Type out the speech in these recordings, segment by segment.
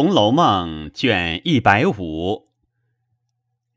红楼梦》卷一百五，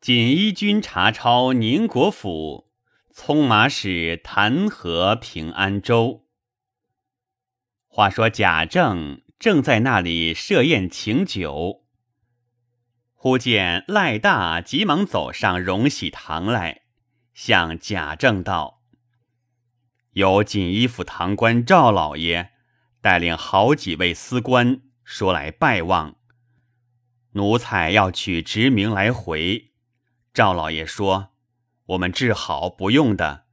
锦衣军查抄宁国府，匆马使弹劾平安州。话说贾政正在那里设宴请酒，忽见赖大急忙走上荣禧堂来，向贾政道：“有锦衣府堂官赵老爷带领好几位司官。”说来拜望，奴才要取职名来回。赵老爷说：“我们治好不用的。”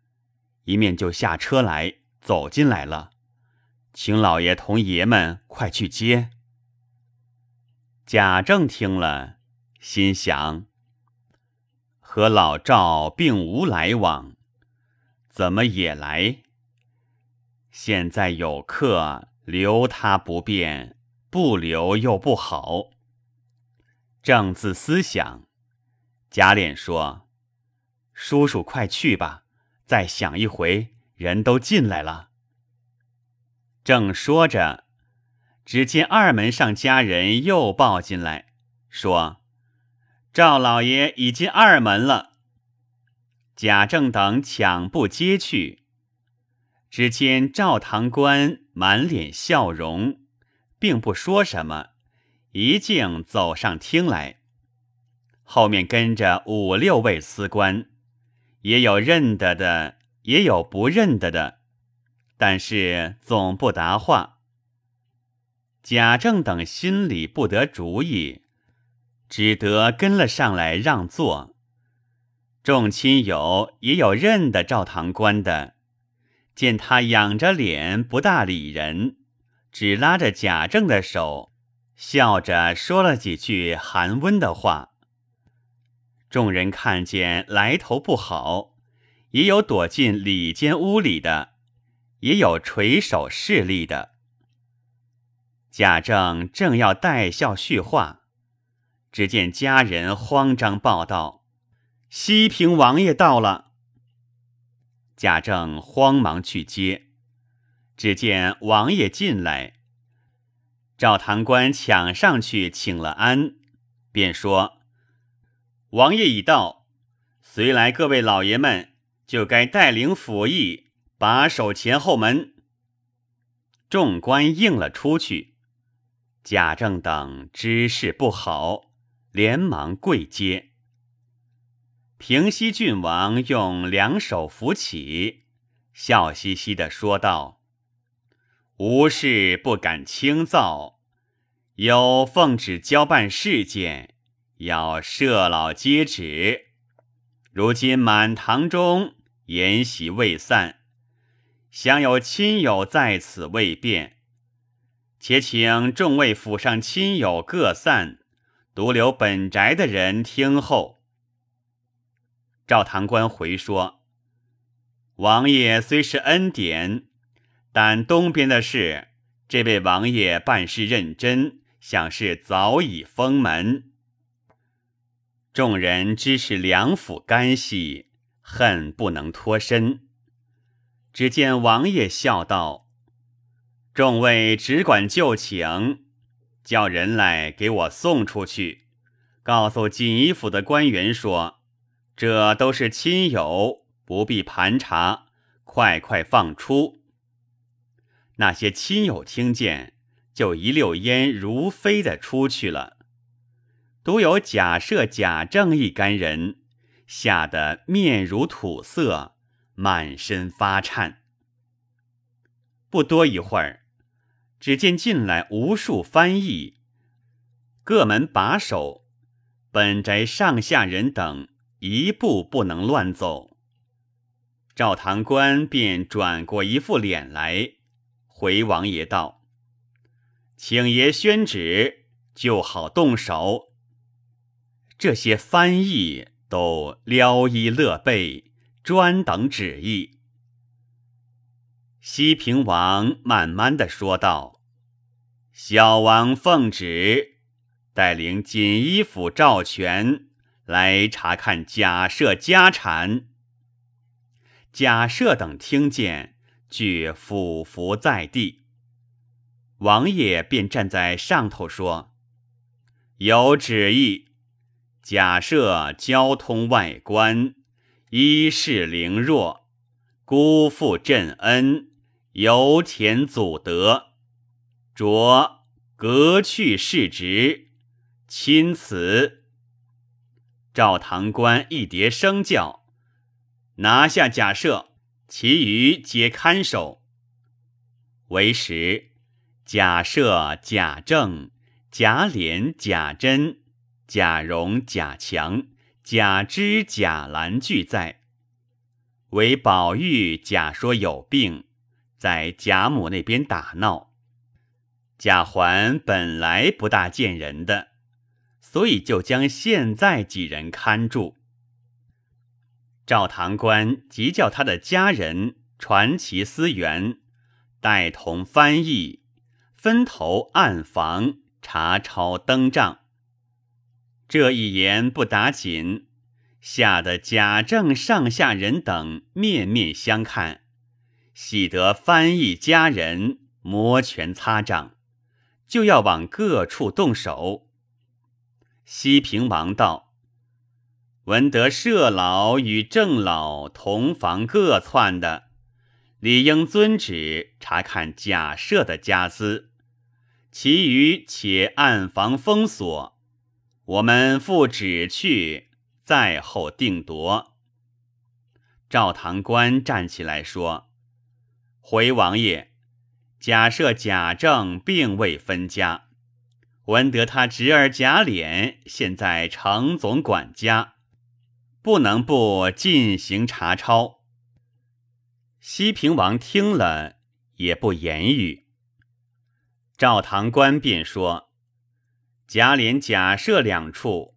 一面就下车来，走进来了，请老爷同爷们快去接。贾政听了，心想：和老赵并无来往，怎么也来？现在有客，留他不便。不留又不好。正自思想，贾琏说：“叔叔快去吧，再想一回，人都进来了。”正说着，只见二门上家人又抱进来，说：“赵老爷已进二门了。”贾政等抢步接去，只见赵堂官满脸笑容。并不说什么，一径走上厅来，后面跟着五六位司官，也有认得的，也有不认得的，但是总不答话。贾政等心里不得主意，只得跟了上来让座。众亲友也有认得赵堂官的，见他仰着脸，不大理人。只拉着贾政的手，笑着说了几句寒温的话。众人看见来头不好，也有躲进里间屋里的，也有垂手侍立的。贾政正要带笑叙话，只见家人慌张报道：“西平王爷到了。”贾政慌忙去接。只见王爷进来，赵堂官抢上去请了安，便说：“王爷已到，随来各位老爷们，就该带领府役把守前后门。”众官应了出去，贾政等知事不好，连忙跪接。平西郡王用两手扶起，笑嘻嘻的说道。无事不敢轻造，有奉旨交办事件，要设老接旨。如今满堂中筵席未散，想有亲友在此未便，且请众位府上亲友各散，独留本宅的人听候。赵堂官回说：“王爷虽是恩典。”但东边的事，这位王爷办事认真，想是早已封门。众人知是两府干系，恨不能脱身。只见王爷笑道：“众位只管就请，叫人来给我送出去，告诉锦衣府的官员说，这都是亲友，不必盘查，快快放出。”那些亲友听见，就一溜烟如飞的出去了。独有贾赦、贾政一干人，吓得面如土色，满身发颤。不多一会儿，只见进来无数翻译，各门把守，本宅上下人等一步不能乱走。赵堂官便转过一副脸来。回王爷道：“请爷宣旨，就好动手。”这些翻译都撩衣勒背，专等旨意。西平王慢慢的说道：“小王奉旨，带领锦衣府赵全来查看贾赦家产。”贾赦等听见。俱俯伏在地，王爷便站在上头说：“有旨意，假设交通外官，衣饰凌弱，辜负朕恩，由田祖德，着革去世职，钦此。赵堂官一叠声叫，拿下假设，其余皆看守。为时，假设、贾政、贾琏、贾珍、贾蓉、贾强、贾芝、贾兰俱在。唯宝玉假说有病，在贾母那边打闹。贾环本来不大见人的。所以就将现在几人看住。赵堂官即叫他的家人传其私员，带同翻译，分头暗房查抄登账。这一言不打紧，吓得贾政上下人等面面相看，喜得翻译家人摩拳擦掌，就要往各处动手。西平王道：“闻得舍老与郑老同房各窜的，理应遵旨查看假设的家资，其余且暗房封锁。我们复旨去，在后定夺。”赵堂官站起来说：“回王爷，假设贾政并未分家。”闻得他侄儿贾琏现在常总管家，不能不进行查抄。西平王听了也不言语。赵堂官便说：“贾琏、贾赦两处，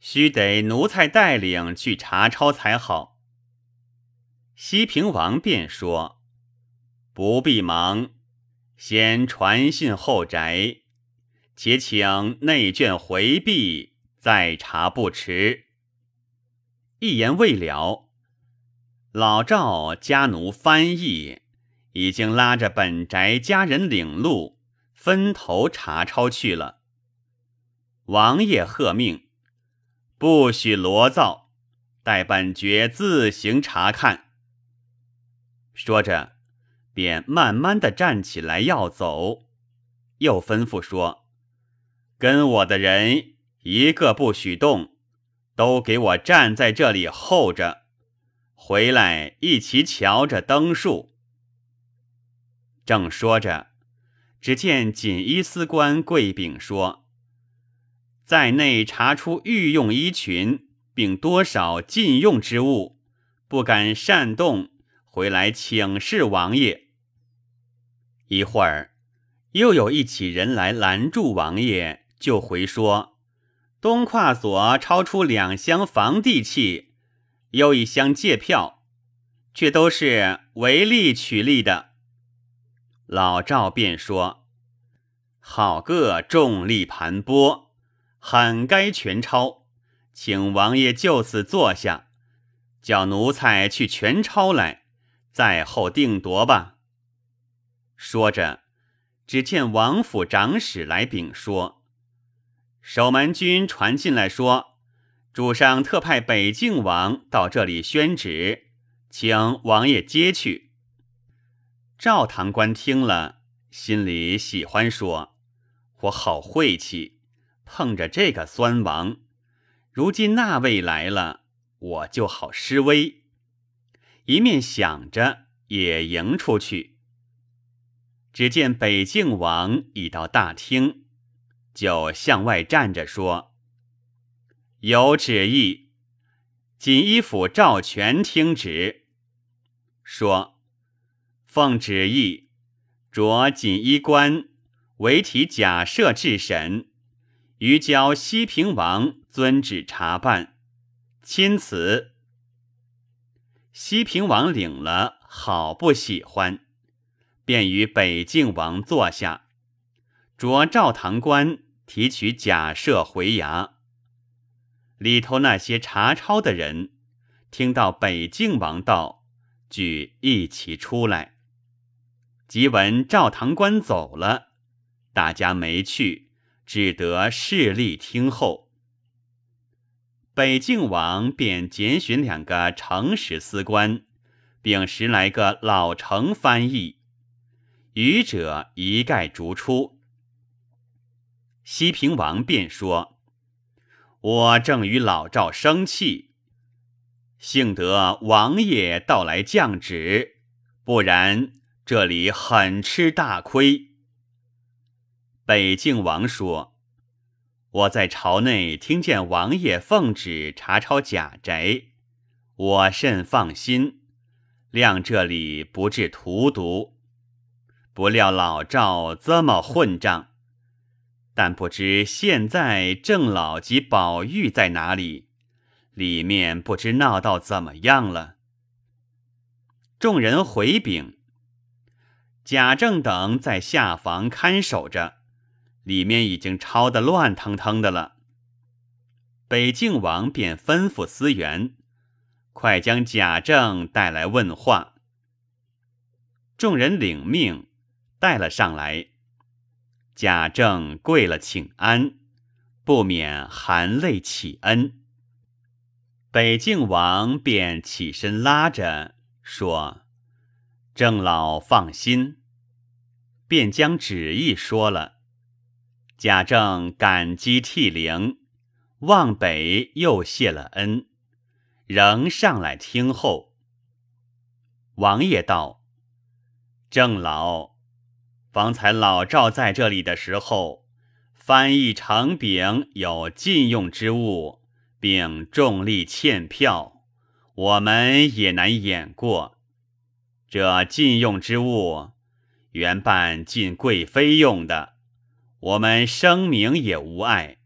须得奴才带领去查抄才好。”西平王便说：“不必忙，先传信后宅。”且请内眷回避，再查不迟。一言未了，老赵家奴翻译已经拉着本宅家人领路，分头查抄去了。王爷喝命，不许罗造，待本爵自行查看。说着，便慢慢的站起来要走，又吩咐说。跟我的人一个不许动，都给我站在这里候着，回来一起瞧着灯树。正说着，只见锦衣司官跪禀说：“在内查出御用衣裙，并多少禁用之物，不敢擅动，回来请示王爷。”一会儿，又有一起人来拦住王爷。就回说，东跨所超出两箱房地契，又一箱借票，却都是为利取利的。老赵便说：“好个重利盘剥，很该全抄，请王爷就此坐下，叫奴才去全抄来，在后定夺吧。”说着，只见王府长史来禀说。守门军传进来说，主上特派北静王到这里宣旨，请王爷接去。赵堂官听了，心里喜欢说：“我好晦气，碰着这个酸王。如今那位来了，我就好施威。”一面想着，也迎出去。只见北静王已到大厅。就向外站着说：“有旨意，锦衣府赵全听旨。说，奉旨意，着锦衣官为体假设治审，于交西平王遵旨查办。钦此。西平王领了，好不喜欢，便与北静王坐下。”着赵堂官提取假设回衙，里头那些查抄的人，听到北静王到，俱一起出来。即闻赵堂官走了，大家没去，只得势力听候。北静王便拣选两个诚实司官，并十来个老成翻译，愚者一概逐出。西平王便说：“我正与老赵生气，幸得王爷到来降旨，不然这里很吃大亏。”北静王说。我在朝内听见王爷奉旨查抄贾宅，我甚放心，谅这里不致荼毒。不料老赵这么混账，但不知现在郑老及宝玉在哪里？里面不知闹到怎么样了。众人回禀，贾政等在下房看守着。里面已经抄得乱腾腾的了。北静王便吩咐司员，快将贾政带来问话。众人领命，带了上来。贾政跪了请安，不免含泪起恩。北静王便起身拉着说：“郑老放心。”便将旨意说了。贾政感激涕零，望北又谢了恩，仍上来听候。王爷道：“郑老，方才老赵在这里的时候，翻译成饼有禁用之物，并重力欠票，我们也难掩过。这禁用之物，原办禁贵妃用的。”我们声明也无碍，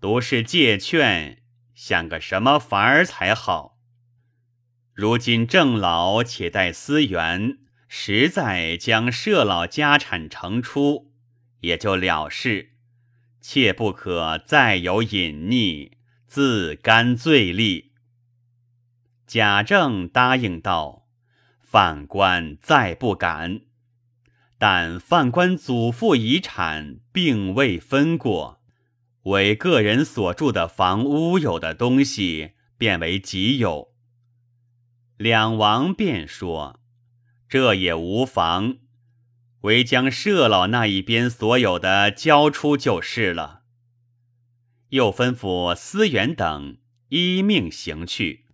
独是借劝，想个什么法儿才好。如今郑老且待思源，实在将社老家产呈出，也就了事，切不可再有隐匿，自甘罪立。贾政答应道：“犯官再不敢。”但犯官祖父遗产并未分过，为个人所住的房屋有的东西，变为己有。两王便说：“这也无妨，唯将社老那一边所有的交出就是了。”又吩咐思源等依命行去，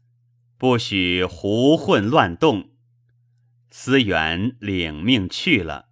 不许胡混乱动。思源领命去了。